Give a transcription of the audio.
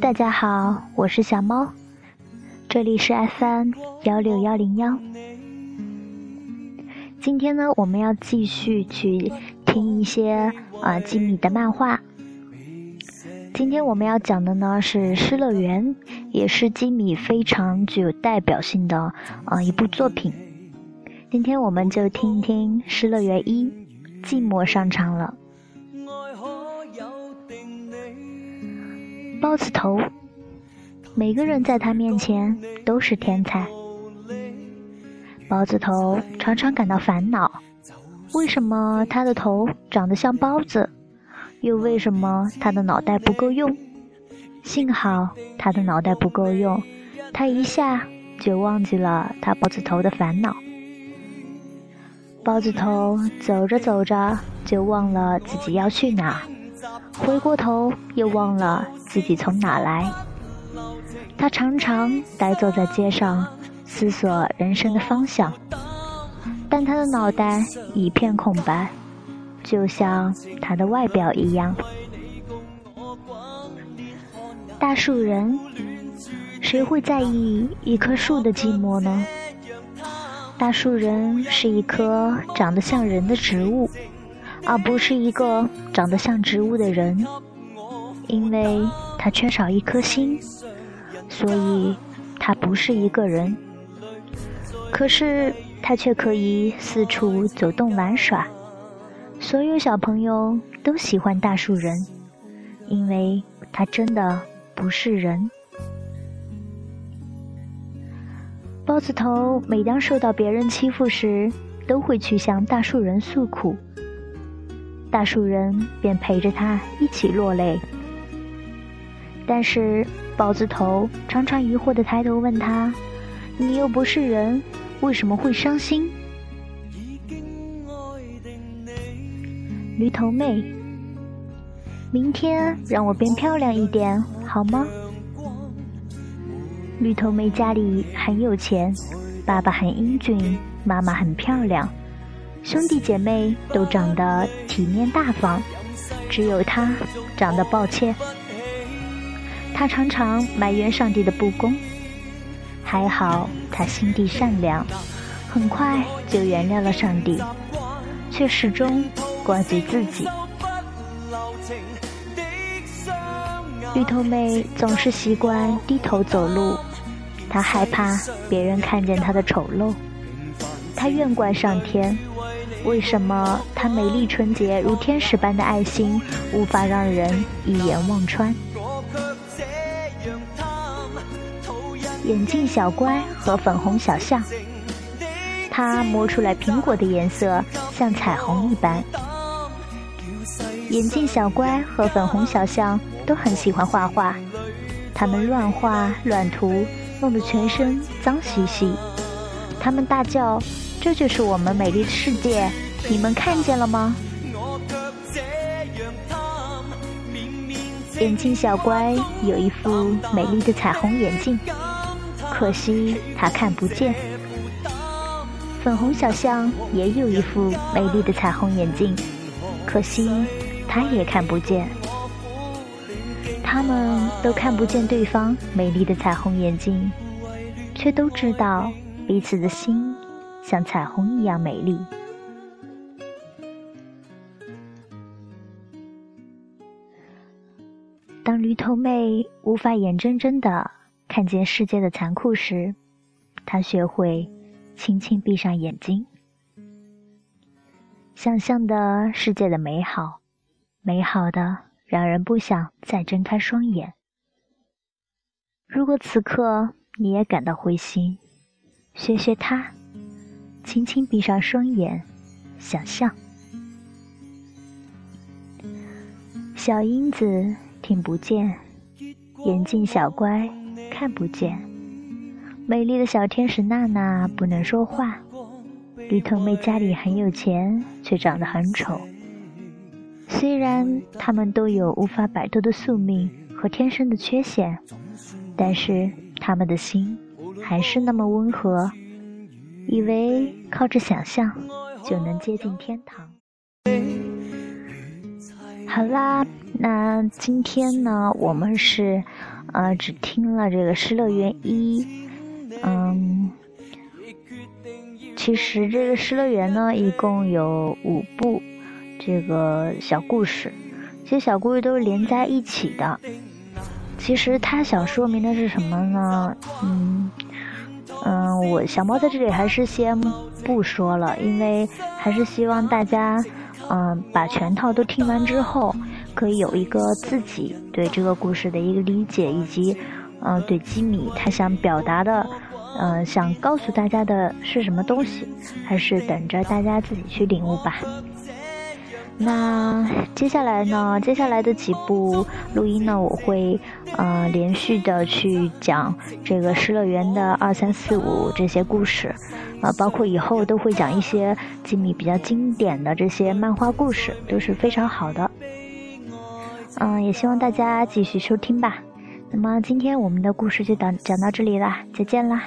大家好，我是小猫，这里是 FM 幺六幺零幺。今天呢，我们要继续去听一些啊吉米的漫画。今天我们要讲的呢是《失乐园》，也是吉米非常具有代表性的啊一部作品。今天我们就听一听《失乐园一》，寂寞上场了。包子头，每个人在他面前都是天才。包子头常常感到烦恼：为什么他的头长得像包子？又为什么他的脑袋不够用？幸好他的脑袋不够用，他一下就忘记了他包子头的烦恼。包子头走着走着就忘了自己要去哪，回过头又忘了。自己从哪来？他常常呆坐在街上，思索人生的方向，但他的脑袋一片空白，就像他的外表一样。大树人，谁会在意一棵树的寂寞呢？大树人是一棵长得像人的植物，而不是一个长得像植物的人。因为他缺少一颗心，所以他不是一个人。可是他却可以四处走动玩耍。所有小朋友都喜欢大树人，因为他真的不是人。包子头每当受到别人欺负时，都会去向大树人诉苦，大树人便陪着他一起落泪。但是包子头常常疑惑的抬头问他：“你又不是人，为什么会伤心？”驴头妹，明天让我变漂亮一点好吗？驴头妹家里很有钱，爸爸很英俊，妈妈很漂亮，兄弟姐妹都长得体面大方，只有她长得抱歉。他常常埋怨上帝的不公，还好他心地善良，很快就原谅了上帝，却始终怪罪自己。绿头妹总是习惯低头走路，她害怕别人看见她的丑陋，她怨怪上天，为什么她美丽纯洁如天使般的爱心无法让人一眼望穿？眼镜小乖和粉红小象，他摸出来苹果的颜色像彩虹一般。眼镜小乖和粉红小象都很喜欢画画，他们乱画乱涂，弄得全身脏兮兮。他们大叫：“这就是我们美丽的世界，你们看见了吗？”眼镜小乖有一副美丽的彩虹眼镜。可惜他看不见。粉红小象也有一副美丽的彩虹眼镜，可惜他也看不见。他们都看不见对方美丽的彩虹眼镜，却都知道彼此的心像彩虹一样美丽。当驴头妹无法眼睁睁的。看见世界的残酷时，他学会轻轻闭上眼睛，想象的世界的美好，美好的让人不想再睁开双眼。如果此刻你也感到灰心，学学他，轻轻闭上双眼，想象。小英子听不见，眼镜小乖。看不见，美丽的小天使娜娜不能说话。绿头妹家里很有钱，却长得很丑。虽然他们都有无法摆脱的宿命和天生的缺陷，但是他们的心还是那么温和，以为靠着想象就能接近天堂。好啦，那今天呢，我们是。呃，只听了这个《失乐园一》，嗯，其实这个《失乐园》呢，一共有五部这个小故事，这些小故事都是连在一起的。其实它想说明的是什么呢？嗯嗯，我小猫在这里还是先不说了，因为还是希望大家嗯把全套都听完之后，可以有一个自己对这个故事的一个理解，以及嗯对吉米他想表达的嗯想告诉大家的是什么东西，还是等着大家自己去领悟吧。那接下来呢？接下来的几部录音呢，我会呃连续的去讲这个《失乐园》的二三四五这些故事，啊，包括以后都会讲一些吉米比较经典的这些漫画故事，都是非常好的。嗯，也希望大家继续收听吧。那么今天我们的故事就讲讲到这里啦，再见啦。